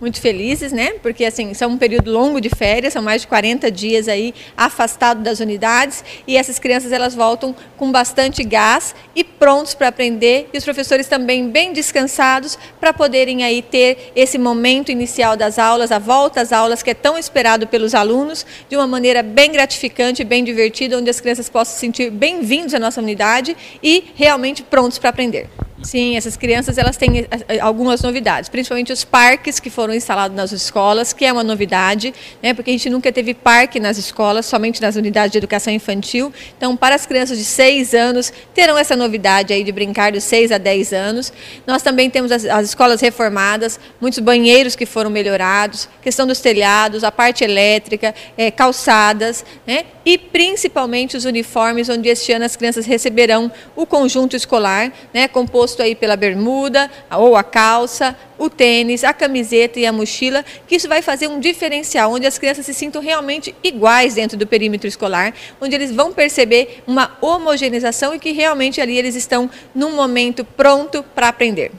muito felizes, né? Porque assim, são um período longo de férias, são mais de 40 dias aí afastado das unidades e essas crianças elas voltam com bastante gás e prontos para aprender e os professores também bem descansados para poderem aí ter esse momento inicial das aulas, a volta às aulas que é tão esperado pelos alunos, de uma maneira bem gratificante, bem divertida, onde as crianças possam se sentir bem-vindos à nossa unidade e realmente prontos para aprender. Sim, essas crianças elas têm eh, eh, algumas novidades, principalmente os parques que foram instalados nas escolas, que é uma novidade, né, porque a gente nunca teve parque nas escolas, somente nas unidades de educação infantil. Então, para as crianças de 6 anos, terão essa novidade aí de brincar dos 6 a 10 anos. Nós também temos as, as escolas reformadas, muitos banheiros que foram melhorados, questão dos telhados, a parte elétrica, é, calçadas, né, e principalmente os uniformes, onde este ano as crianças receberão o conjunto escolar, né, composto composto aí pela bermuda ou a calça, o tênis, a camiseta e a mochila, que isso vai fazer um diferencial, onde as crianças se sintam realmente iguais dentro do perímetro escolar, onde eles vão perceber uma homogeneização e que realmente ali eles estão num momento pronto para aprender.